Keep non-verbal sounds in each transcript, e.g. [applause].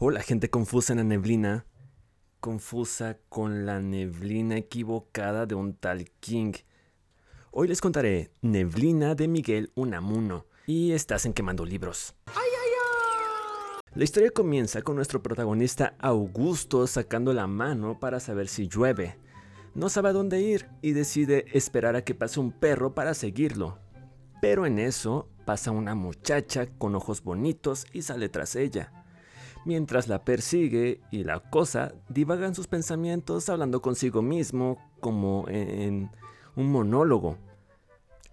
Hola, gente confusa en la neblina. Confusa con la neblina equivocada de un tal King. Hoy les contaré Neblina de Miguel Unamuno. Y estás en Quemando Libros. La historia comienza con nuestro protagonista Augusto sacando la mano para saber si llueve. No sabe a dónde ir y decide esperar a que pase un perro para seguirlo. Pero en eso pasa una muchacha con ojos bonitos y sale tras ella. Mientras la persigue y la cosa, divagan sus pensamientos hablando consigo mismo como en un monólogo.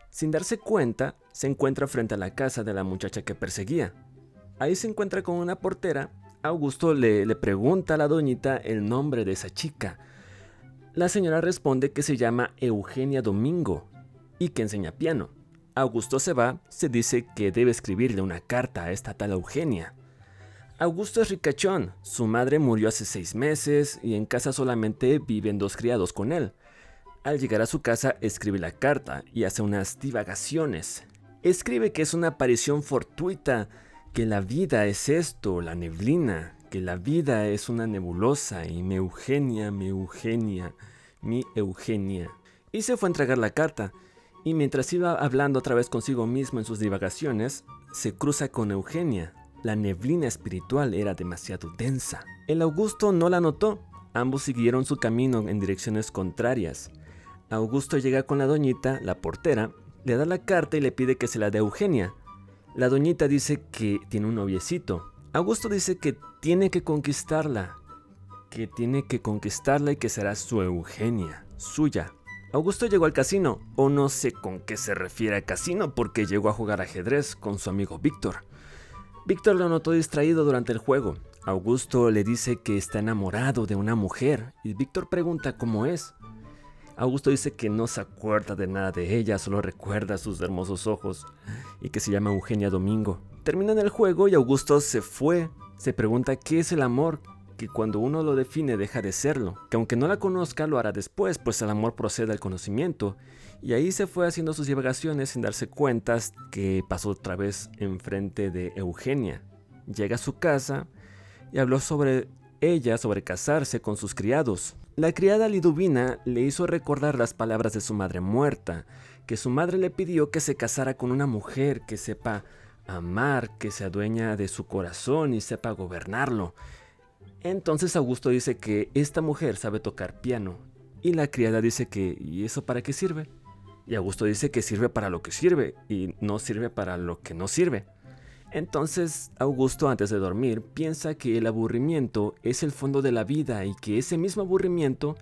Sin darse cuenta, se encuentra frente a la casa de la muchacha que perseguía. Ahí se encuentra con una portera. Augusto le, le pregunta a la doñita el nombre de esa chica. La señora responde que se llama Eugenia Domingo y que enseña piano. Augusto se va, se dice que debe escribirle una carta a esta tal Eugenia. Augusto es ricachón, su madre murió hace seis meses y en casa solamente viven dos criados con él. Al llegar a su casa escribe la carta y hace unas divagaciones. Escribe que es una aparición fortuita, que la vida es esto, la neblina, que la vida es una nebulosa y mi Eugenia, mi Eugenia, mi Eugenia. Y se fue a entregar la carta, y mientras iba hablando otra vez consigo mismo en sus divagaciones, se cruza con Eugenia, la neblina espiritual era demasiado densa. El Augusto no la notó. Ambos siguieron su camino en direcciones contrarias. Augusto llega con la doñita, la portera, le da la carta y le pide que se la dé a Eugenia. La doñita dice que tiene un noviecito. Augusto dice que tiene que conquistarla, que tiene que conquistarla y que será su Eugenia, suya. Augusto llegó al casino, o no sé con qué se refiere al casino porque llegó a jugar ajedrez con su amigo Víctor. Víctor lo notó distraído durante el juego. Augusto le dice que está enamorado de una mujer y Víctor pregunta cómo es. Augusto dice que no se acuerda de nada de ella, solo recuerda sus hermosos ojos y que se llama Eugenia Domingo. Terminan el juego y Augusto se fue. Se pregunta qué es el amor, que cuando uno lo define deja de serlo, que aunque no la conozca lo hará después, pues el amor procede al conocimiento. Y ahí se fue haciendo sus divagaciones sin darse cuenta que pasó otra vez enfrente de Eugenia. Llega a su casa y habló sobre ella, sobre casarse con sus criados. La criada Liduvina le hizo recordar las palabras de su madre muerta, que su madre le pidió que se casara con una mujer que sepa amar, que se adueña de su corazón y sepa gobernarlo, entonces Augusto dice que esta mujer sabe tocar piano y la criada dice que ¿y eso para qué sirve? Y Augusto dice que sirve para lo que sirve y no sirve para lo que no sirve. Entonces Augusto antes de dormir piensa que el aburrimiento es el fondo de la vida y que ese mismo aburrimiento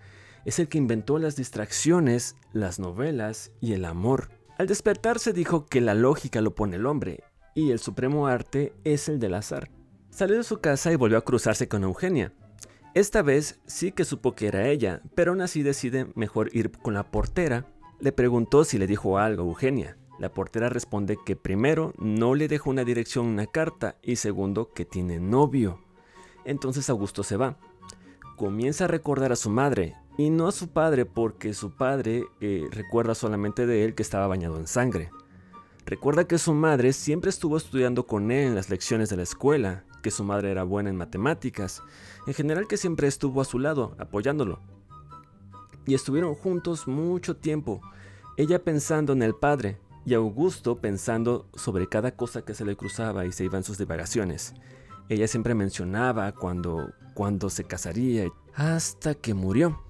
es el que inventó las distracciones, las novelas y el amor. Al despertarse dijo que la lógica lo pone el hombre y el supremo arte es el del azar. Salió de su casa y volvió a cruzarse con Eugenia. Esta vez sí que supo que era ella, pero aún así decide mejor ir con la portera. Le preguntó si le dijo algo a Eugenia. La portera responde que primero no le dejó una dirección una carta y segundo que tiene novio. Entonces Augusto se va. Comienza a recordar a su madre y no a su padre porque su padre eh, recuerda solamente de él que estaba bañado en sangre. Recuerda que su madre siempre estuvo estudiando con él en las lecciones de la escuela que su madre era buena en matemáticas, en general que siempre estuvo a su lado, apoyándolo. Y estuvieron juntos mucho tiempo, ella pensando en el padre y Augusto pensando sobre cada cosa que se le cruzaba y se iba en sus divagaciones. Ella siempre mencionaba cuando, cuando se casaría, hasta que murió.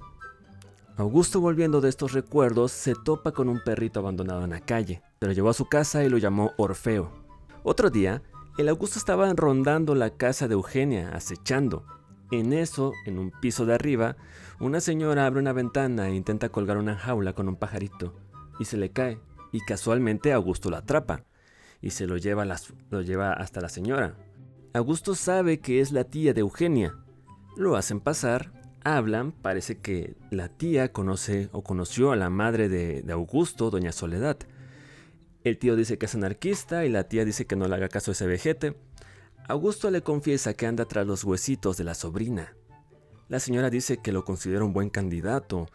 Augusto volviendo de estos recuerdos se topa con un perrito abandonado en la calle, pero llevó a su casa y lo llamó Orfeo. Otro día, el Augusto estaba rondando la casa de Eugenia, acechando. En eso, en un piso de arriba, una señora abre una ventana e intenta colgar una jaula con un pajarito, y se le cae, y casualmente Augusto lo atrapa, y se lo lleva, hasta la señora. Augusto sabe que es la tía de Eugenia. Lo hacen pasar, hablan, parece que la tía conoce o conoció a la madre de Augusto, doña Soledad, el tío dice que es anarquista y la tía dice que no le haga caso a ese vejete. Augusto le confiesa que anda tras los huesitos de la sobrina. La señora dice que lo considera un buen candidato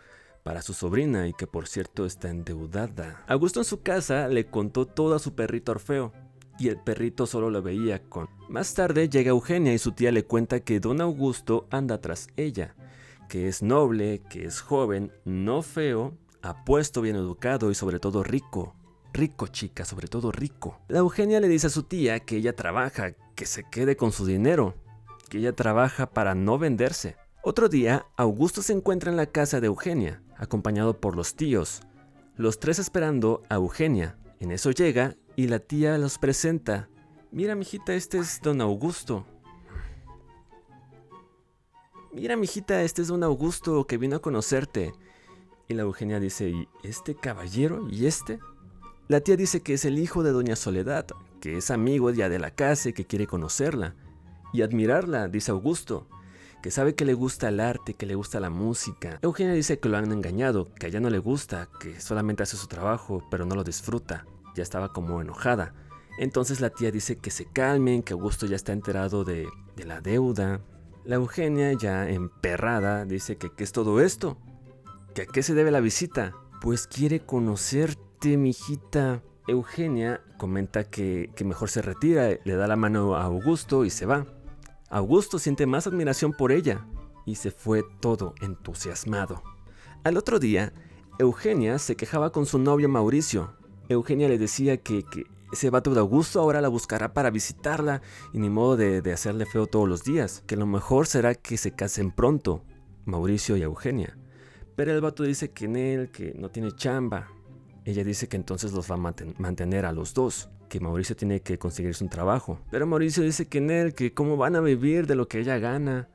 para su sobrina y que por cierto está endeudada. Augusto en su casa le contó todo a su perrito Orfeo. y el perrito solo lo veía con. Más tarde llega Eugenia y su tía le cuenta que don Augusto anda tras ella, que es noble, que es joven, no feo, apuesto, bien educado y sobre todo rico. Rico, chica, sobre todo rico. La Eugenia le dice a su tía que ella trabaja, que se quede con su dinero, que ella trabaja para no venderse. Otro día, Augusto se encuentra en la casa de Eugenia, acompañado por los tíos, los tres esperando a Eugenia. En eso llega y la tía los presenta. Mira, mijita, este es don Augusto. Mira, mijita, este es don Augusto que vino a conocerte. Y la Eugenia dice, ¿y este caballero? ¿Y este? La tía dice que es el hijo de doña Soledad, que es amigo ya de la casa y que quiere conocerla. Y admirarla, dice Augusto, que sabe que le gusta el arte, que le gusta la música. Eugenia dice que lo han engañado, que a ella no le gusta, que solamente hace su trabajo, pero no lo disfruta. Ya estaba como enojada. Entonces la tía dice que se calmen, que Augusto ya está enterado de, la deuda. La Eugenia, ya emperrada, dice que qué es todo esto, que a qué se debe la visita. Pues quiere conocerte, mijita. Eugenia comenta que, que mejor se retira, le da la mano a Augusto y se va. Augusto siente más admiración por ella y se fue todo entusiasmado. Al otro día, Eugenia se quejaba con su novio Mauricio. Eugenia le decía que, ese vato de Augusto ahora la buscará para visitarla y ni modo de, de hacerle feo todos los días, que lo mejor será que se casen pronto, Mauricio y Eugenia. Pero el vato dice que en él, que no tiene chamba. Ella dice que entonces los va a mantener a los dos que Mauricio tiene que conseguirse un trabajo. Pero Mauricio dice que en él, que cómo van a vivir de lo que ella gana.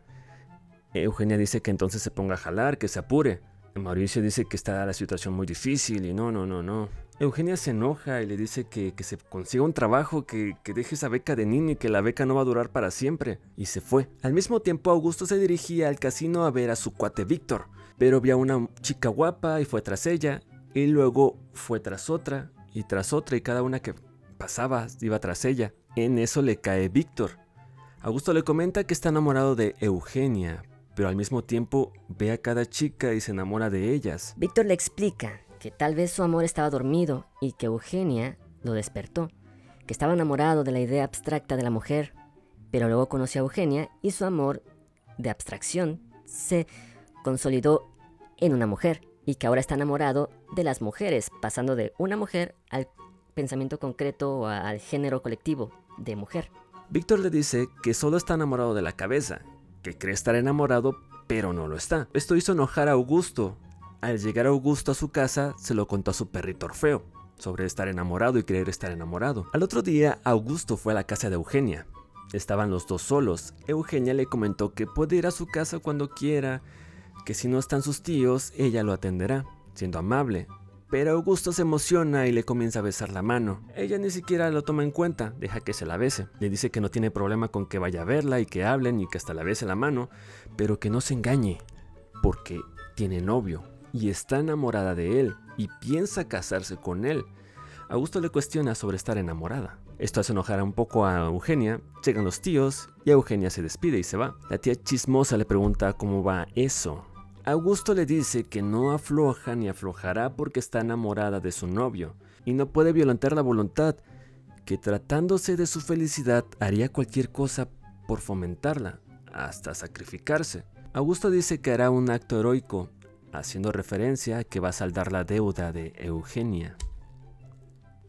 Eugenia dice que entonces se ponga a jalar, que se apure. Mauricio dice que está la situación muy difícil y no, no, no, no. Eugenia se enoja y le dice que, se consiga un trabajo, que, que, deje esa beca de niño y que la beca no va a durar para siempre. Y se fue. Al mismo tiempo, Augusto se dirigía al casino a ver a su cuate Víctor. Pero vio a una chica guapa y fue tras ella. Y luego fue tras otra y tras otra y cada una que pasaba, iba tras ella. En eso le cae Víctor. Augusto le comenta que está enamorado de Eugenia, pero al mismo tiempo ve a cada chica y se enamora de ellas. Víctor le explica que tal vez su amor estaba dormido y que Eugenia lo despertó, que estaba enamorado de la idea abstracta de la mujer, pero luego conoció a Eugenia y su amor de abstracción se consolidó en una mujer y que ahora está enamorado de las mujeres, pasando de una mujer al pensamiento concreto o al género colectivo de mujer. Víctor le dice que solo está enamorado de la cabeza, que cree estar enamorado, pero no lo está. Esto hizo enojar a Augusto. Al llegar Augusto a su casa, se lo contó a su perrito Orfeo, sobre estar enamorado y creer estar enamorado. Al otro día, Augusto fue a la casa de Eugenia. Estaban los dos solos. Eugenia le comentó que puede ir a su casa cuando quiera, que si no están sus tíos, ella lo atenderá, siendo amable, pero Augusto se emociona y le comienza a besar la mano. Ella ni siquiera lo toma en cuenta, deja que se la bese. Le dice que no tiene problema con que vaya a verla y que hablen y que hasta la bese la mano, pero que no se engañe, porque tiene novio y está enamorada de él y piensa casarse con él. Augusto le cuestiona sobre estar enamorada. Esto hace enojar un poco a Eugenia, llegan los tíos y Eugenia se despide y se va. La tía chismosa le pregunta cómo va eso Augusto le dice que no afloja ni aflojará porque está enamorada de su novio y no puede violentar la voluntad, que tratándose de su felicidad haría cualquier cosa por fomentarla, hasta sacrificarse. Augusto dice que hará un acto heroico, haciendo referencia a que va a saldar la deuda de Eugenia.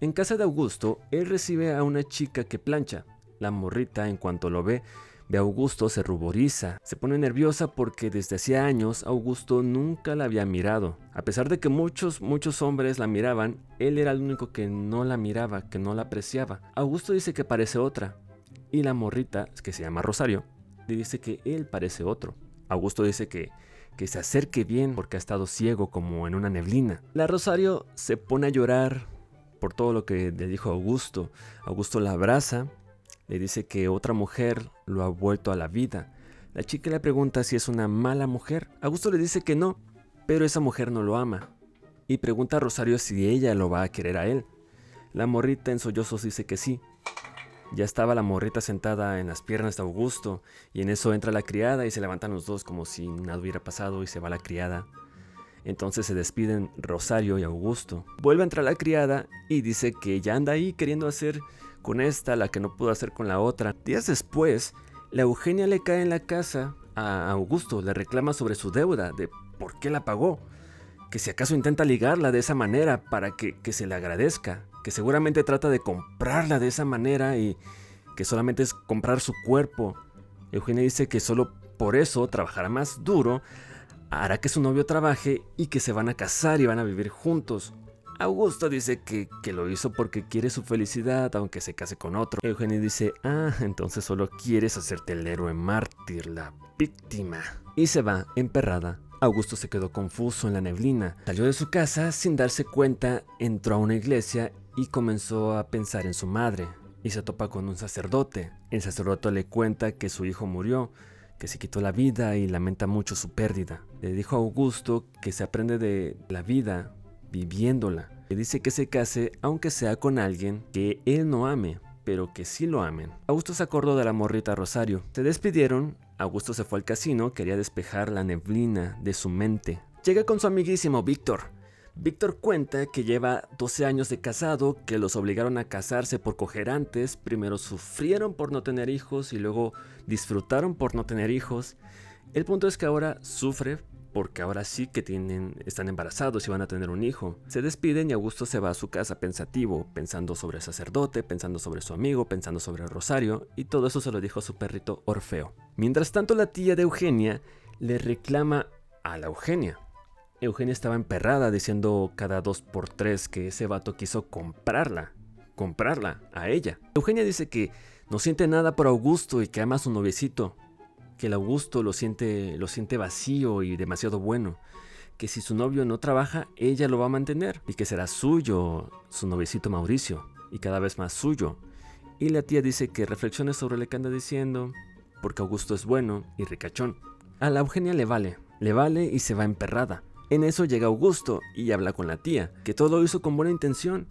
En casa de Augusto, él recibe a una chica que plancha. La morrita, en cuanto lo ve, Ve Augusto, se ruboriza, se pone nerviosa porque desde hacía años Augusto nunca la había mirado. A pesar de que muchos, muchos hombres la miraban, él era el único que no la miraba, que no la apreciaba. Augusto dice que parece otra. Y la morrita, que se llama Rosario, le dice que él parece otro. Augusto dice que, que se acerque bien porque ha estado ciego como en una neblina. La Rosario se pone a llorar por todo lo que le dijo Augusto. Augusto la abraza le dice que otra mujer lo ha vuelto a la vida. La chica le pregunta si es una mala mujer. Augusto le dice que no, pero esa mujer no lo ama. Y pregunta a Rosario si ella lo va a querer a él. La morrita en sollozos dice que sí. Ya estaba la morrita sentada en las piernas de Augusto, y en eso entra la criada y se levantan los dos como si nada hubiera pasado y se va la criada. Entonces se despiden Rosario y Augusto. Vuelve a entrar la criada y dice que ya anda ahí queriendo hacer con esta, la que no pudo hacer con la otra. Días después, la Eugenia le cae en la casa a Augusto, le reclama sobre su deuda, de por qué la pagó, que si acaso intenta ligarla de esa manera para que, que se le agradezca, que seguramente trata de comprarla de esa manera y que solamente es comprar su cuerpo. Eugenia dice que solo por eso trabajará más duro, hará que su novio trabaje y que se van a casar y van a vivir juntos. Augusto dice que, que, lo hizo porque quiere su felicidad, aunque se case con otro. Eugenia dice, ah, entonces solo quieres hacerte el héroe mártir, la víctima. Y se va, emperrada. Augusto se quedó confuso en la neblina. Salió de su casa sin darse cuenta, entró a una iglesia y comenzó a pensar en su madre. Y se topa con un sacerdote. El sacerdote le cuenta que su hijo murió, que se quitó la vida y lamenta mucho su pérdida. Le dijo a Augusto que se aprende de la vida viviéndola. Le dice que se case aunque sea con alguien que él no ame, pero que sí lo amen. Augusto se acordó de la morrita Rosario. Se despidieron, Augusto se fue al casino, quería despejar la neblina de su mente. Llega con su amiguísimo Víctor. Víctor cuenta que lleva 12 años de casado, que los obligaron a casarse por coger antes, primero sufrieron por no tener hijos y luego disfrutaron por no tener hijos. El punto es que ahora sufre porque ahora sí que tienen, están embarazados y van a tener un hijo. Se despiden y Augusto se va a su casa pensativo, pensando sobre el sacerdote, pensando sobre su amigo, pensando sobre el rosario, y todo eso se lo dijo a su perrito Orfeo. Mientras tanto, la tía de Eugenia le reclama a la Eugenia. Eugenia estaba emperrada diciendo cada dos por tres que ese vato quiso comprarla, comprarla a ella. Eugenia dice que no siente nada por Augusto y que ama a su noviecito, que el Augusto lo siente, lo siente vacío y demasiado bueno, que si su novio no trabaja, ella lo va a mantener y que será suyo su noviecito Mauricio y cada vez más suyo. Y la tía dice que reflexione sobre lo que anda diciendo, porque Augusto es bueno y ricachón. A la Eugenia le vale, le vale y se va emperrada. En eso llega Augusto y habla con la tía, que todo lo hizo con buena intención,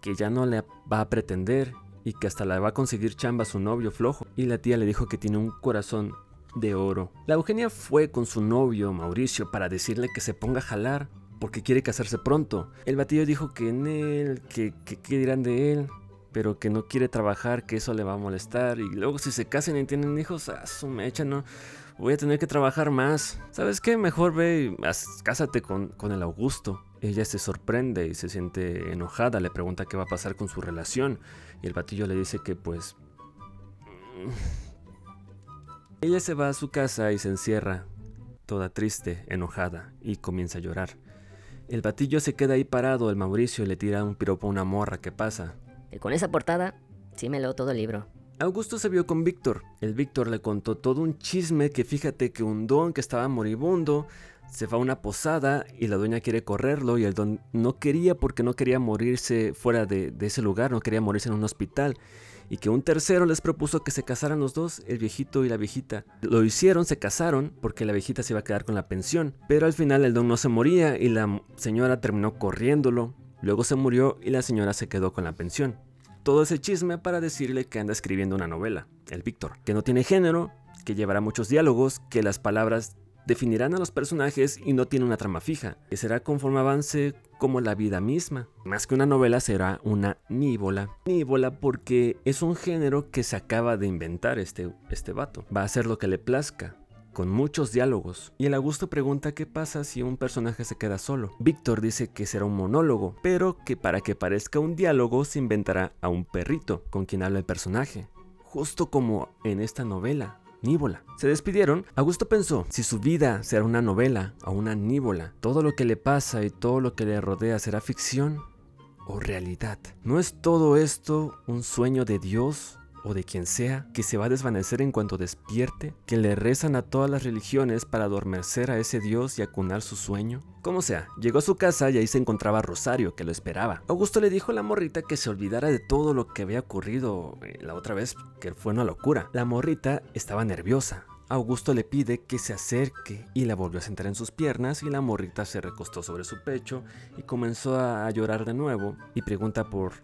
que ya no le va a pretender y que hasta la va a conseguir chamba su novio flojo. Y la tía le dijo que tiene un corazón de oro. La Eugenia fue con su novio Mauricio para decirle que se ponga a jalar porque quiere casarse pronto. El batillo dijo que en él, que, qué dirán de él, pero que no quiere trabajar, que eso le va a molestar. Y luego si se casan y tienen hijos, a su mecha, no. Voy a tener que trabajar más. ¿Sabes qué? Mejor ve y cásate con, con el Augusto. Ella se sorprende y se siente enojada, le pregunta qué va a pasar con su relación. Y el batillo le dice que pues... Ella se va a su casa y se encierra, toda triste, enojada, y comienza a llorar. El batillo se queda ahí parado, el Mauricio le tira un piropo a una morra que pasa. Y con esa portada, sí me leo todo el libro. Augusto se vio con Víctor. El Víctor le contó todo un chisme que fíjate que un don que estaba moribundo se va a una posada y la dueña quiere correrlo y el don no quería porque no quería morirse fuera de, de ese lugar, no quería morirse en un hospital y que un tercero les propuso que se casaran los dos, el viejito y la viejita. Lo hicieron, se casaron, porque la viejita se iba a quedar con la pensión, pero al final el don no se moría y la señora terminó corriéndolo, luego se murió y la señora se quedó con la pensión. Todo ese chisme para decirle que anda escribiendo una novela, el Víctor, que no tiene género, que llevará muchos diálogos, que las palabras definirán a los personajes y no tiene una trama fija, que será conforme avance como la vida misma. Más que una novela será una nívola. Nívola porque es un género que se acaba de inventar este, este vato. Va a hacer lo que le plazca con muchos diálogos. Y el Augusto pregunta qué pasa si un personaje se queda solo. Víctor dice que será un monólogo, pero que para que parezca un diálogo se inventará a un perrito con quien habla el personaje. Justo como en esta novela, Se despidieron. Augusto pensó, si su vida será una novela o una níbola, todo lo que le pasa y todo lo que le rodea será ficción o realidad. ¿No es todo esto un sueño de Dios o de quien sea que se va a desvanecer en cuanto despierte, que le rezan a todas las religiones para adormecer a ese Dios y acunar su sueño? Como sea, llegó a su casa y ahí se encontraba Rosario, que lo esperaba. Augusto le dijo a la morrita que se olvidara de todo lo que había ocurrido eh, la otra vez, que fue una locura. La morrita estaba nerviosa, Augusto le pide que se acerque y la volvió a sentar en sus piernas y la morrita se recostó sobre su pecho y comenzó a llorar de nuevo y pregunta por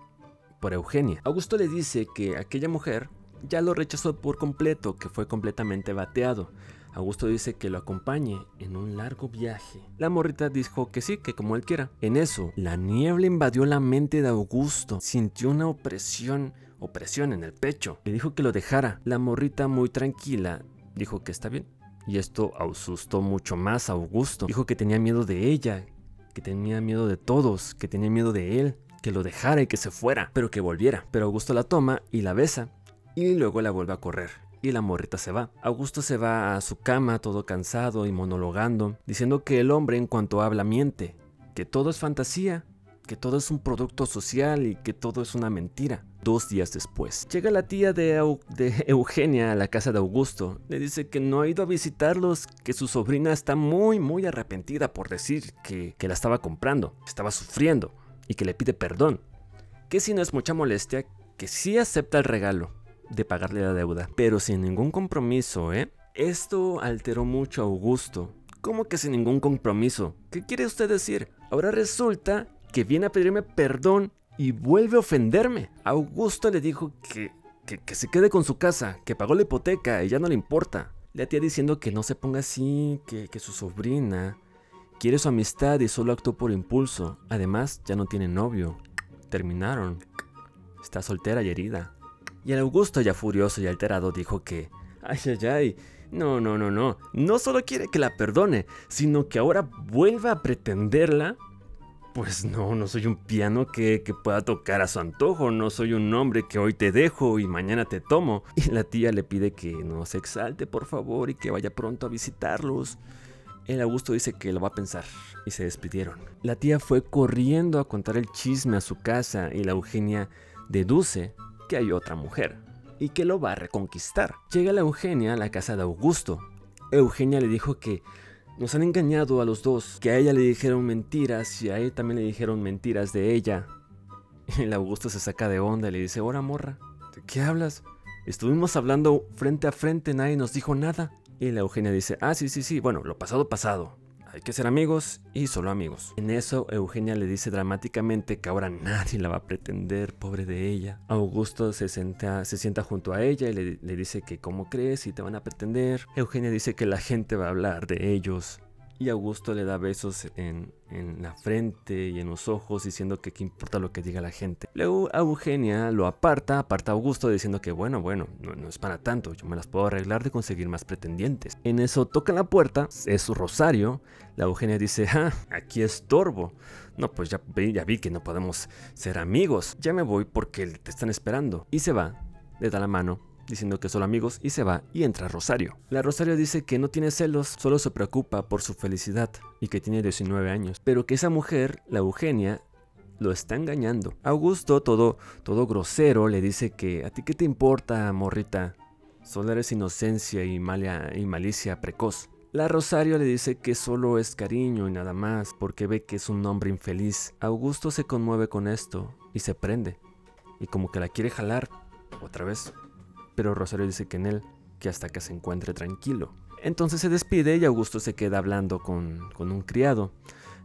por Eugenia. Augusto le dice que aquella mujer ya lo rechazó por completo, que fue completamente bateado. Augusto dice que lo acompañe en un largo viaje. La morrita dijo que sí, que como él quiera. En eso, la niebla invadió la mente de Augusto. Sintió una opresión, opresión en el pecho. Le dijo que lo dejara. La morrita muy tranquila dijo que está bien. Y esto asustó mucho más a Augusto. Dijo que tenía miedo de ella, que tenía miedo de todos, que tenía miedo de él, que lo dejara y que se fuera, pero que volviera. Pero Augusto la toma y la besa y luego la vuelve a correr. Y la morrita se va. Augusto se va a su cama todo cansado y monologando, diciendo que el hombre en cuanto habla miente, que todo es fantasía, que todo es un producto social y que todo es una mentira. Dos días después, llega la tía de, [laughs] Eugenia a la casa de Augusto. Le dice que no ha ido a visitarlos, que su sobrina está muy, muy arrepentida por decir que, que la estaba comprando, estaba sufriendo y que le pide perdón. Que si no es mucha molestia, que sí acepta el regalo de pagarle la deuda, pero sin ningún compromiso, ¿eh? Esto alteró mucho a Augusto. ¿Cómo que sin ningún compromiso? ¿Qué quiere usted decir? Ahora resulta que viene a pedirme perdón y vuelve a ofenderme. Augusto le dijo que, que, se quede con su casa, que pagó la hipoteca y ya no le importa. La tía diciendo que no se ponga así, que, que su sobrina quiere su amistad y solo actuó por impulso. Además, ya no tiene novio. Terminaron. Está soltera y herida. Y el Augusto, ya furioso y alterado, dijo que... Ay, ay, ay. No, no, no, no. No solo quiere que la perdone, sino que ahora vuelva a pretenderla pues no, no soy un piano que, pueda tocar a su antojo, no soy un hombre que hoy te dejo y mañana te tomo. [laughs] Y la tía le pide que no se exalte, por favor, y que vaya pronto a visitarlos. El Augusto dice que lo va a pensar y se despidieron. La tía fue corriendo a contar el chisme a su casa y la Eugenia deduce que hay otra mujer y que lo va a reconquistar. Llega la Eugenia a la casa de Augusto. Eugenia le dijo que nos han engañado a los dos, que a ella le dijeron mentiras y a él también le dijeron mentiras de ella. [laughs] El Augusto se saca de onda y le dice, ahora morra, ¿de qué hablas? Estuvimos hablando frente a frente, nadie nos dijo nada. Y la Eugenia dice, ah, sí, sí, sí, bueno, lo pasado, pasado hay que ser amigos y solo amigos. En eso Eugenia le dice dramáticamente que ahora nadie la va a pretender, pobre de ella. Augusto se, sienta, se sienta junto a ella y le, le dice que cómo crees y te van a pretender. Eugenia dice que la gente va a hablar de ellos y Augusto le da besos en, la frente y en los ojos diciendo que qué importa lo que diga la gente. Luego Eugenia lo aparta, aparta a Augusto diciendo que bueno, bueno, no, es para tanto, yo me las puedo arreglar de conseguir más pretendientes. En eso tocan la puerta, es su Rosario, la Eugenia dice, ah, aquí estorbo. No, pues ya, ya vi que no podemos ser amigos, ya me voy porque te están esperando. Y se va, le da la mano diciendo que son amigos y se va y entra Rosario. La Rosario dice que no tiene celos, solo se preocupa por su felicidad y que tiene 19 años, pero que esa mujer, la Eugenia, lo está engañando. Augusto, todo, todo grosero, le dice que a ti qué te importa, morrita, solo eres inocencia y, y malicia precoz. La Rosario le dice que solo es cariño y nada más, porque ve que es un hombre infeliz. Augusto se conmueve con esto y se prende, y como que la quiere jalar otra vez pero Rosario dice que en él, que hasta que se encuentre tranquilo. Entonces se despide y Augusto se queda hablando con, un criado.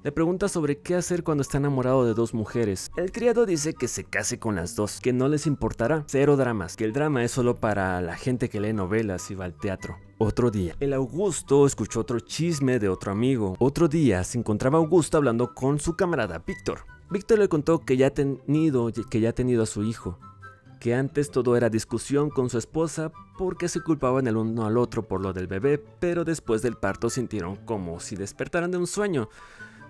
Le pregunta sobre qué hacer cuando está enamorado de dos mujeres. El criado dice que se case con las dos, que no les importará. Cero dramas, que el drama es solo para la gente que lee novelas y va al teatro. Otro día, el Augusto escuchó otro chisme de otro amigo. Otro día se encontraba Augusto hablando con su camarada Víctor. Víctor le contó que ya, tenido, que ya ha tenido a su hijo que antes todo era discusión con su esposa porque se culpaban el uno al otro por lo del bebé, pero después del parto sintieron como si despertaran de un sueño,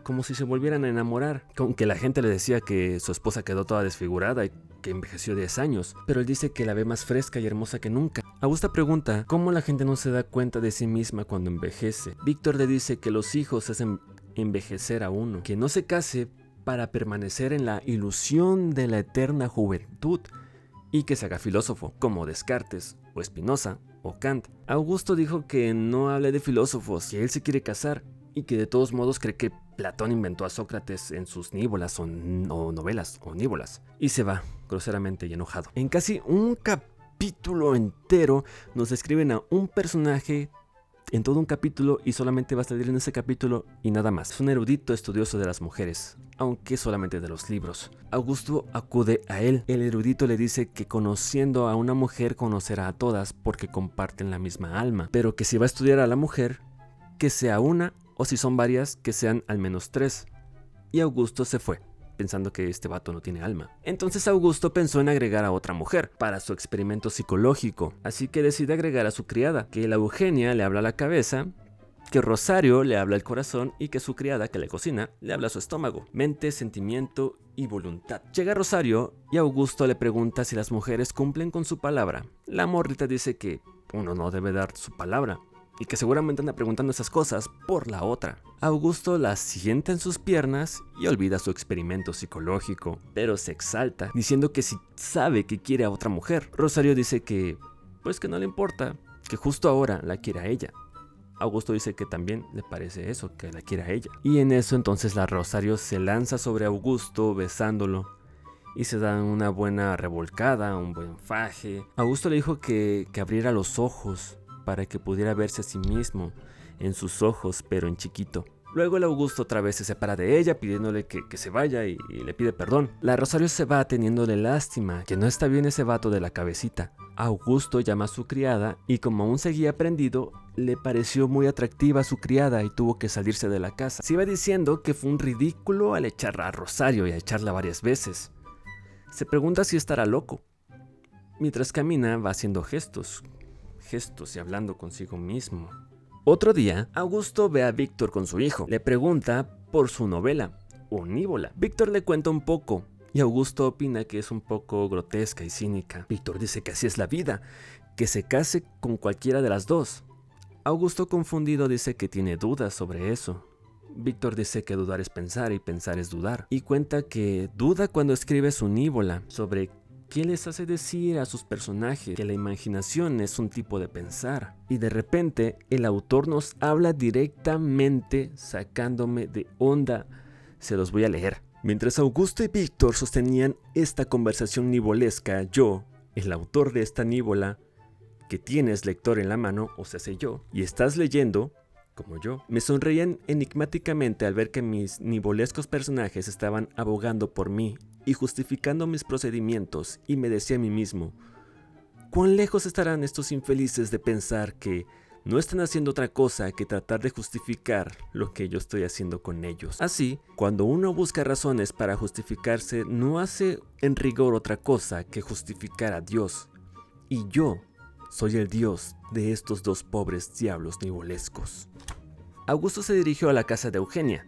como si se volvieran a enamorar, aunque la gente le decía que su esposa quedó toda desfigurada y que envejeció 10 años, pero él dice que la ve más fresca y hermosa que nunca. Augusta pregunta cómo la gente no se da cuenta de sí misma cuando envejece. Víctor le dice que los hijos hacen envejecer a uno, que no se case para permanecer en la ilusión de la eterna juventud, y que se haga filósofo, como Descartes o Spinoza o Kant. Augusto dijo que no hable de filósofos, que él se quiere casar y que de todos modos cree que Platón inventó a Sócrates en sus níbolas o, novelas o níbolas. Y se va, groseramente y enojado. En casi un capítulo entero nos describen a un personaje en todo un capítulo y solamente va a salir en ese capítulo y nada más. Es un erudito estudioso de las mujeres, aunque solamente de los libros. Augusto acude a él. El erudito le dice que conociendo a una mujer conocerá a todas porque comparten la misma alma, pero que si va a estudiar a la mujer, que sea una o si son varias, que sean al menos tres. Y Augusto se fue. Pensando que este vato no tiene alma. Entonces Augusto pensó en agregar a otra mujer para su experimento psicológico, así que decide agregar a su criada, que la Eugenia le habla a la cabeza que Rosario le habla al corazón y que su criada que le cocina le habla a su estómago, mente, sentimiento y voluntad. Llega Rosario y Augusto le pregunta si las mujeres cumplen con su palabra. La morrita dice que uno no debe dar su palabra y que seguramente anda preguntando esas cosas por la otra. Augusto la sienta en sus piernas y olvida su experimento psicológico, pero se exalta, diciendo que si sabe que quiere a otra mujer. Rosario dice que, pues que no le importa, que justo ahora la quiere a ella. Augusto dice que también le parece eso, que la quiere a ella. Y en eso entonces la Rosario se lanza sobre Augusto besándolo y se dan una buena revolcada, un buen faje. Augusto le dijo que, que abriera los ojos para que pudiera verse a sí mismo en sus ojos, pero en chiquito. Luego el Augusto otra vez se separa de ella pidiéndole que, se vaya y, le pide perdón. La Rosario se va teniéndole lástima, que no está bien ese vato de la cabecita. Augusto llama a su criada y como aún seguía prendido, le pareció muy atractiva a su criada y tuvo que salirse de la casa. Se iba diciendo que fue un ridículo al echarla a Rosario y a echarla varias veces. Se pregunta si estará loco. Mientras camina va haciendo gestos, gestos y hablando consigo mismo. Otro día, Augusto ve a Víctor con su hijo. Le pregunta por su novela, Unívola. Víctor le cuenta un poco, y Augusto opina que es un poco grotesca y cínica. Víctor dice que así es la vida, que se case con cualquiera de las dos. Augusto confundido dice que tiene dudas sobre eso. Víctor dice que dudar es pensar y pensar es dudar. Y cuenta que duda cuando escribe su nívola sobre qué les hace decir a sus personajes que la imaginación es un tipo de pensar. Y de repente el autor nos habla directamente sacándome de onda. Se los voy a leer. Mientras Augusto y Víctor sostenían esta conversación nivolesca, yo, el autor de esta nívola, que tienes lector en la mano, o sea, sé yo, y estás leyendo, como yo, me sonreían enigmáticamente al ver que mis nivolescos personajes estaban abogando por mí y justificando mis procedimientos, y me decía a mí mismo, ¿cuán lejos estarán estos infelices de pensar que no están haciendo otra cosa que tratar de justificar lo que yo estoy haciendo con ellos. Así, cuando uno busca razones para justificarse, no hace en rigor otra cosa que justificar a Dios. Y yo soy el dios de estos dos pobres diablos nivolescos. Augusto se dirigió a la casa de Eugenia.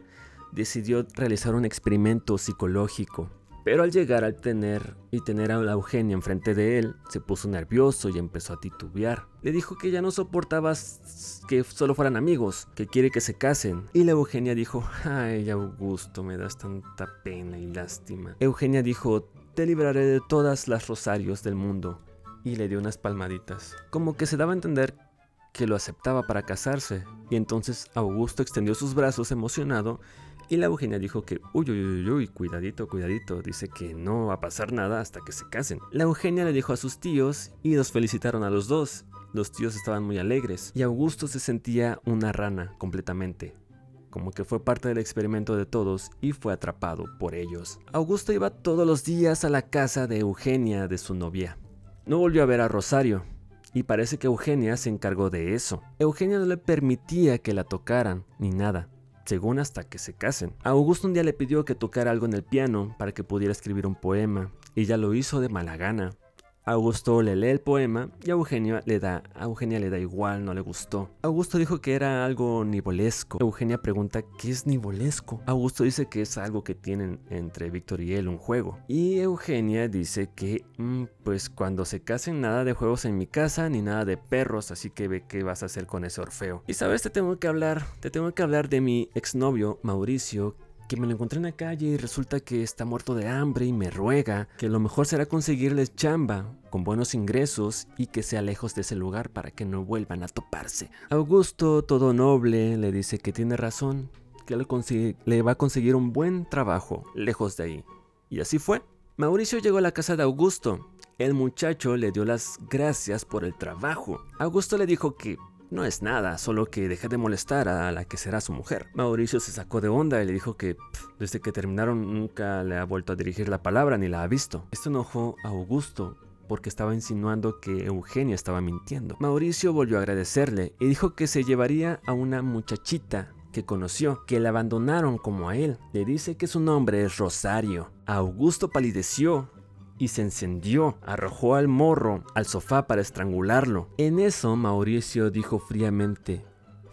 Decidió realizar un experimento psicológico, pero al llegar al tener y tener a la Eugenia enfrente de él, se puso nervioso y empezó a titubear. Le dijo que ya no soportaba que solo fueran amigos, que quiere que se casen. Y la Eugenia dijo, ay Augusto, me das tanta pena y lástima. Eugenia dijo, te libraré de todas las rosarios del mundo, y le dio unas palmaditas. Como que se daba a entender que lo aceptaba para casarse. Y entonces Augusto extendió sus brazos emocionado y la Eugenia dijo que, uy, uy, uy, uy, cuidadito, cuidadito, dice que no va a pasar nada hasta que se casen. La Eugenia le dijo a sus tíos y los felicitaron a los dos. Los tíos estaban muy alegres y Augusto se sentía una rana completamente como que fue parte del experimento de todos y fue atrapado por ellos. Augusto iba todos los días a la casa de Eugenia, de su novia. No volvió a ver a Rosario, y parece que Eugenia se encargó de eso. Eugenia no le permitía que la tocaran, ni nada, según hasta que se casen. A Augusto un día le pidió que tocara algo en el piano para que pudiera escribir un poema, y ella lo hizo de mala gana. Augusto le lee el poema y a Eugenia le da, Eugenia le da igual, no le gustó. Augusto dijo que era algo nivolesco. Eugenia pregunta qué es nivolesco. Augusto dice que es algo que tienen entre Víctor y él, un juego. Y Eugenia dice que, mm, pues cuando se casen nada de juegos en mi casa ni nada de perros, así que ve qué vas a hacer con ese Orfeo. Y sabes, te tengo que hablar, te tengo que hablar de mi exnovio Mauricio, que me lo encontré en la calle y resulta que está muerto de hambre y me ruega que lo mejor será conseguirles chamba con buenos ingresos y que sea lejos de ese lugar para que no vuelvan a toparse. Augusto, todo noble, le dice que tiene razón, que le, le va a conseguir un buen trabajo lejos de ahí. Y así fue. Mauricio llegó a la casa de Augusto. El muchacho le dio las gracias por el trabajo. Augusto le dijo que no es nada, solo que deje de molestar a la que será su mujer. Mauricio se sacó de onda y le dijo que desde que terminaron nunca le ha vuelto a dirigir la palabra ni la ha visto. Esto enojó a Augusto porque estaba insinuando que Eugenia estaba mintiendo. Mauricio volvió a agradecerle y dijo que se llevaría a una muchachita que conoció, que le abandonaron como a él. Le dice que su nombre es Rosario. Augusto palideció y se encendió, arrojó al morro al sofá para estrangularlo. En eso Mauricio dijo fríamente,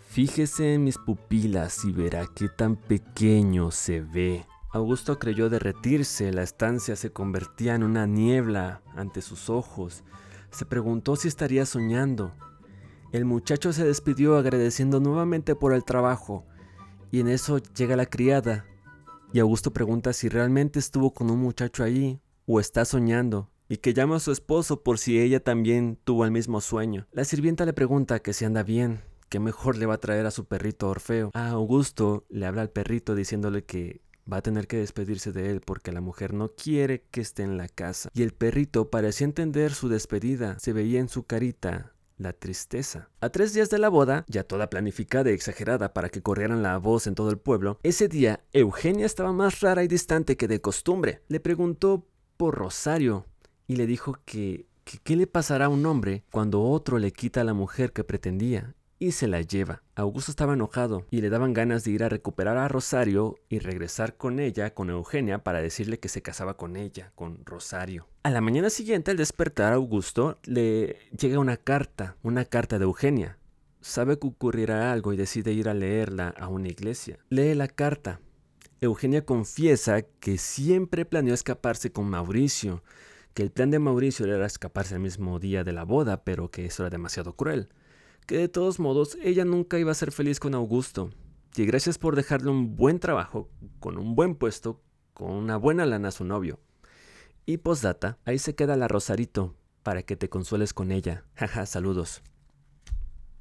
Fíjese en mis pupilas y verá qué tan pequeño se ve. Augusto creyó derretirse, la estancia se convertía en una niebla ante sus ojos. Se preguntó si estaría soñando. El muchacho se despidió agradeciendo nuevamente por el trabajo, y en eso llega la criada, y Augusto pregunta si realmente estuvo con un muchacho allí o está soñando, y que llama a su esposo por si ella también tuvo el mismo sueño. La sirvienta le pregunta que si anda bien, que mejor le va a traer a su perrito Orfeo. A Augusto le habla al perrito diciéndole que va a tener que despedirse de él porque la mujer no quiere que esté en la casa. Y el perrito parecía entender su despedida, se veía en su carita la tristeza. A tres días de la boda, ya toda planificada y exagerada para que corrieran la voz en todo el pueblo, ese día Eugenia estaba más rara y distante que de costumbre. Le preguntó por Rosario y le dijo que, qué le pasará a un hombre cuando otro le quita a la mujer que pretendía y se la lleva. Augusto estaba enojado y le daban ganas de ir a recuperar a Rosario y regresar con ella, con Eugenia, para decirle que se casaba con ella, con Rosario. A la mañana siguiente, al despertar, Augusto le llega una carta, una carta de Eugenia. Sabe que ocurrirá algo y decide ir a leerla a una iglesia. Lee la carta. Eugenia confiesa que siempre planeó escaparse con Mauricio, que el plan de Mauricio era escaparse el mismo día de la boda, pero que eso era demasiado cruel que de todos modos ella nunca iba a ser feliz con Augusto, y gracias por dejarle un buen trabajo, con un buen puesto, con una buena lana a su novio. Y postdata, ahí se queda la Rosarito, para que te consueles con ella. [laughs] Jaja, saludos.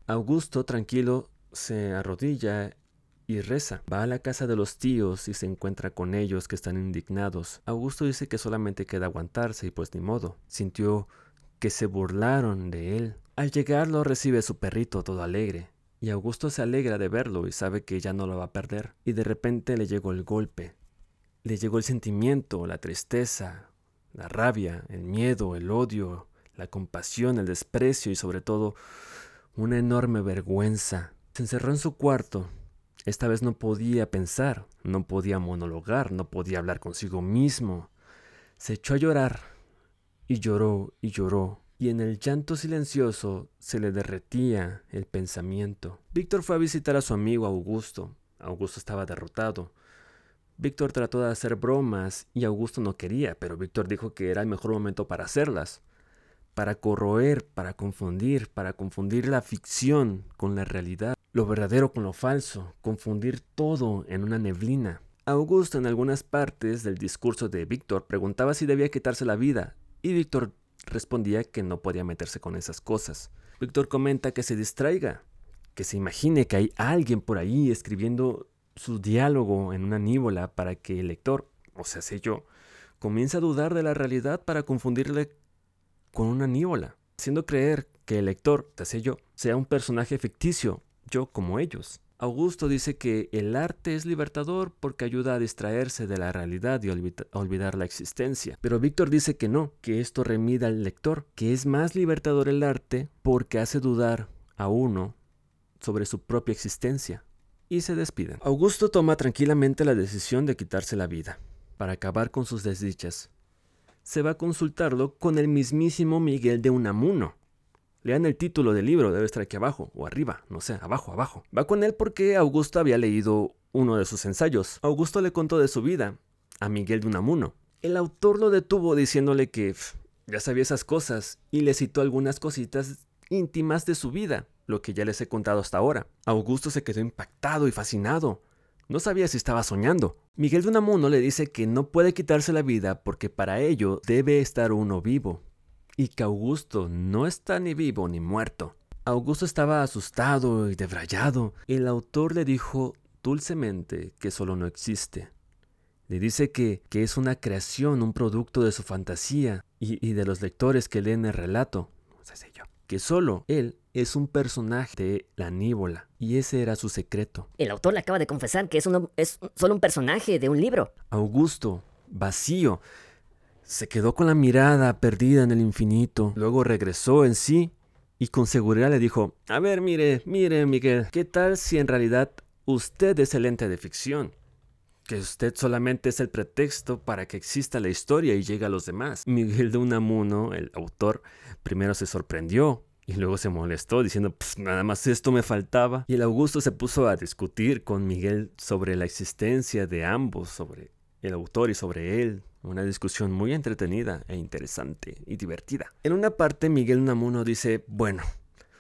Augusto, tranquilo, se arrodilla y reza. Va a la casa de los tíos y se encuentra con ellos que están indignados. Augusto dice que solamente queda aguantarse y pues ni modo. Sintió que se burlaron de él. Al llegar lo recibe su perrito todo alegre, y Augusto se alegra de verlo y sabe que ya no lo va a perder. Y de repente le llegó el golpe. Le llegó el sentimiento, la tristeza, la rabia, el miedo, el odio, la compasión, el desprecio y sobre todo una enorme vergüenza. Se encerró en su cuarto. Esta vez no podía pensar, no podía monologar, no podía hablar consigo mismo. Se echó a llorar y lloró y lloró y en el llanto silencioso se le derretía el pensamiento. Víctor fue a visitar a su amigo Augusto. Augusto estaba derrotado. Víctor trató de hacer bromas y Augusto no quería, pero Víctor dijo que era el mejor momento para hacerlas, para corroer, para confundir, para confundir la ficción con la realidad, lo verdadero con lo falso, confundir todo en una neblina. Augusto en algunas partes del discurso de Víctor preguntaba si debía quitarse la vida, y Víctor respondía que no podía meterse con esas cosas. Víctor comenta que se distraiga, que se imagine que hay alguien por ahí escribiendo su diálogo en una nívola para que el lector, o sea, sé yo, comience a dudar de la realidad para confundirle con una nívola, haciendo creer que el lector, te sé yo, sea un personaje ficticio, yo como ellos. Augusto dice que el arte es libertador porque ayuda a distraerse de la realidad y olvidar la existencia. Pero Víctor dice que no, que esto remida al lector, que es más libertador el arte porque hace dudar a uno sobre su propia existencia. Y se despiden. Augusto toma tranquilamente la decisión de quitarse la vida, para acabar con sus desdichas. Se va a consultarlo con el mismísimo Miguel de Unamuno, Lean el título del libro, debe estar aquí abajo, o arriba, no sé, abajo, abajo. Va con él porque Augusto había leído uno de sus ensayos. Augusto le contó de su vida a Miguel de Unamuno. El autor lo detuvo diciéndole que ya sabía esas cosas y le citó algunas cositas íntimas de su vida, lo que ya les he contado hasta ahora. Augusto se quedó impactado y fascinado. No sabía si estaba soñando. Miguel de Unamuno le dice que no puede quitarse la vida porque para ello debe estar uno vivo y que Augusto no está ni vivo ni muerto. Augusto estaba asustado y debrayado. El autor le dijo dulcemente que solo no existe. Le dice que, que es una creación, un producto de su fantasía y, de los lectores que leen el relato. No sé yo. Que solo él es un personaje de la nívola y ese era su secreto. El autor le acaba de confesar que es, es solo un personaje de un libro. Augusto, vacío, se quedó con la mirada perdida en el infinito. Luego regresó en sí y con seguridad le dijo, a ver, mire, mire, Miguel, ¿qué tal si en realidad usted es el ente de ficción, que usted solamente es el pretexto para que exista la historia y llegue a los demás. Miguel de Unamuno, el autor, primero se sorprendió y luego se molestó diciendo, pues nada más esto me faltaba. Y el Augusto se puso a discutir con Miguel sobre la existencia de ambos, sobre el autor y sobre él. Una discusión muy entretenida e interesante y divertida. En una parte Miguel Unamuno dice, bueno,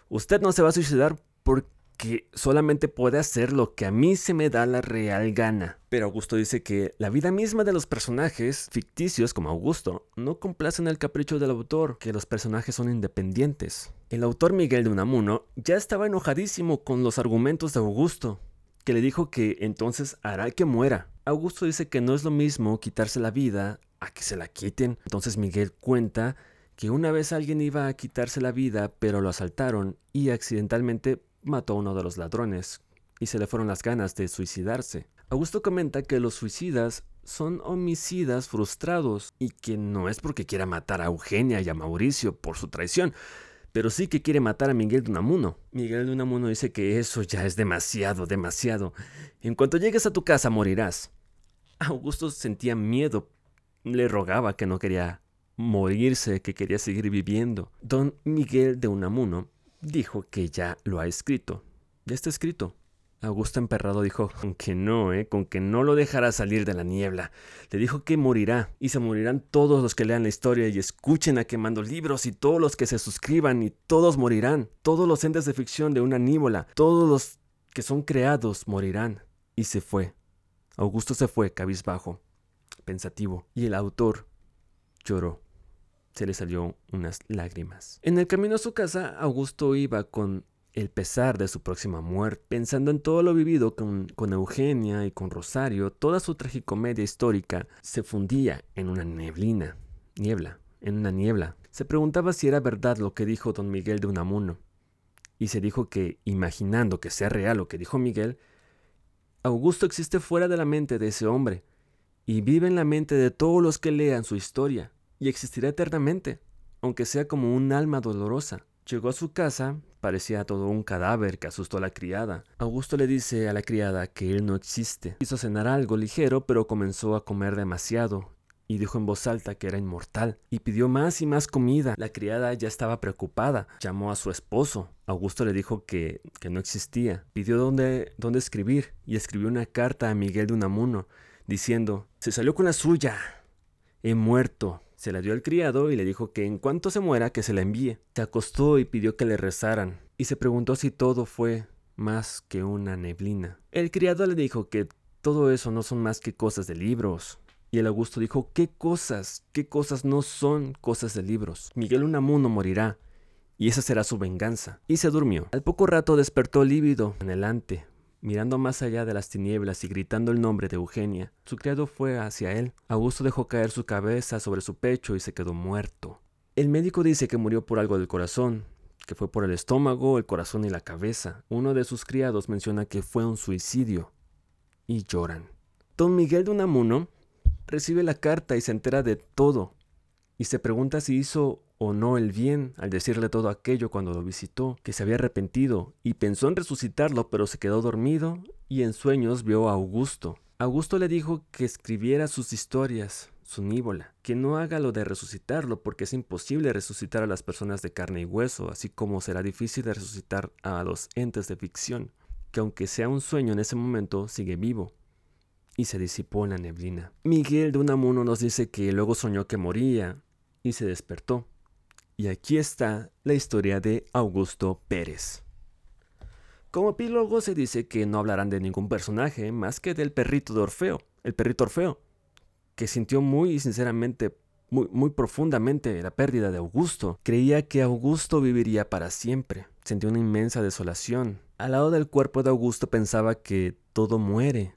usted no se va a suicidar porque que solamente puede hacer lo que a mí se me da la real gana. Pero Augusto dice que la vida misma de los personajes ficticios como Augusto no complacen el capricho del autor, que los personajes son independientes. El autor Miguel de Unamuno ya estaba enojadísimo con los argumentos de Augusto, que le dijo que entonces hará que muera. Augusto dice que no es lo mismo quitarse la vida a que se la quiten. Entonces Miguel cuenta que una vez alguien iba a quitarse la vida, pero lo asaltaron y accidentalmente mató a uno de los ladrones y se le fueron las ganas de suicidarse. Augusto comenta que los suicidas son homicidas frustrados y que no es porque quiera matar a Eugenia y a Mauricio por su traición, pero sí que quiere matar a Miguel de Unamuno. Miguel de Unamuno dice que eso ya es demasiado, demasiado. En cuanto llegues a tu casa morirás. Augusto sentía miedo, le rogaba que no quería morirse, que quería seguir viviendo. Don Miguel de Unamuno dijo que ya lo ha escrito. Ya está escrito. Augusto Emperrado dijo, con que no, ¿eh? con que no lo dejará salir de la niebla. Le dijo que morirá, y se morirán todos los que lean la historia y escuchen a quemando libros, y todos los que se suscriban, y todos morirán. Todos los entes de ficción de una níbola, todos los que son creados morirán. Y se fue. Augusto se fue, cabizbajo, pensativo, y el autor lloró se le salió unas lágrimas. En el camino a su casa, Augusto iba con el pesar de su próxima muerte, pensando en todo lo vivido con, con, Eugenia y con Rosario, toda su tragicomedia histórica se fundía en una neblina, niebla, en una niebla. Se preguntaba si era verdad lo que dijo don Miguel de Unamuno, y se dijo que, imaginando que sea real lo que dijo Miguel, Augusto existe fuera de la mente de ese hombre, y vive en la mente de todos los que lean su historia y existirá eternamente, aunque sea como un alma dolorosa. Llegó a su casa, parecía todo un cadáver que asustó a la criada. Augusto le dice a la criada que él no existe. Hizo cenar algo ligero, pero comenzó a comer demasiado y dijo en voz alta que era inmortal, y pidió más y más comida. La criada ya estaba preocupada, llamó a su esposo. Augusto le dijo que, que no existía, pidió dónde, dónde escribir, y escribió una carta a Miguel de Unamuno, diciendo, se salió con la suya, he muerto, se la dio al criado y le dijo que en cuanto se muera que se la envíe. Se acostó y pidió que le rezaran, y se preguntó si todo fue más que una neblina. El criado le dijo que todo eso no son más que cosas de libros. Y el Augusto dijo, ¿qué cosas? ¿Qué cosas no son cosas de libros? Miguel Unamuno morirá, y esa será su venganza. Y se durmió. Al poco rato despertó lívido, anhelante, mirando más allá de las tinieblas y gritando el nombre de Eugenia. Su criado fue hacia él. Augusto dejó caer su cabeza sobre su pecho y se quedó muerto. El médico dice que murió por algo del corazón, que fue por el estómago, el corazón y la cabeza. Uno de sus criados menciona que fue un suicidio. Y lloran. Don Miguel de Unamuno recibe la carta y se entera de todo. Y se pregunta si hizo o no el bien al decirle todo aquello cuando lo visitó, que se había arrepentido y pensó en resucitarlo, pero se quedó dormido y en sueños vio a Augusto. Augusto le dijo que escribiera sus historias, su níbola, que no haga lo de resucitarlo porque es imposible resucitar a las personas de carne y hueso, así como será difícil de resucitar a los entes de ficción, que aunque sea un sueño en ese momento, sigue vivo. Y se disipó en la neblina. Miguel de Unamuno nos dice que luego soñó que moría y se despertó. Y aquí está la historia de Augusto Pérez. Como epílogo se dice que no hablarán de ningún personaje más que del perrito de Orfeo, el perrito Orfeo, que sintió muy sinceramente, muy, muy profundamente la pérdida de Augusto. Creía que Augusto viviría para siempre. Sintió una inmensa desolación. Al lado del cuerpo de Augusto pensaba que todo muere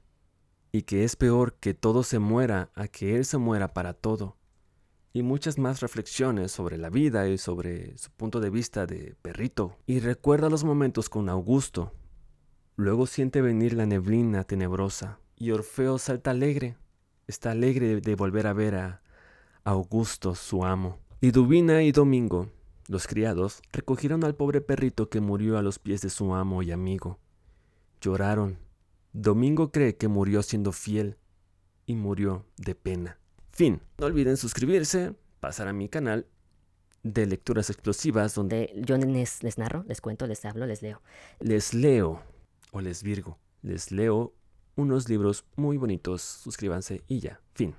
y que es peor que todo se muera a que él se muera para todo y muchas más reflexiones sobre la vida y sobre su punto de vista de perrito. Y recuerda los momentos con Augusto. Luego siente venir la neblina tenebrosa y Orfeo salta alegre. Está alegre de volver a ver a Augusto, su amo. Y Dubina y Domingo, los criados, recogieron al pobre perrito que murió a los pies de su amo y amigo. Lloraron Domingo cree que murió siendo fiel y murió de pena. Fin. No olviden suscribirse, pasar a mi canal de lecturas explosivas donde De, yo les, les narro, les cuento, les hablo, les leo. les leo o les virgo. Les leo unos libros muy bonitos. Suscríbanse y ya. Fin.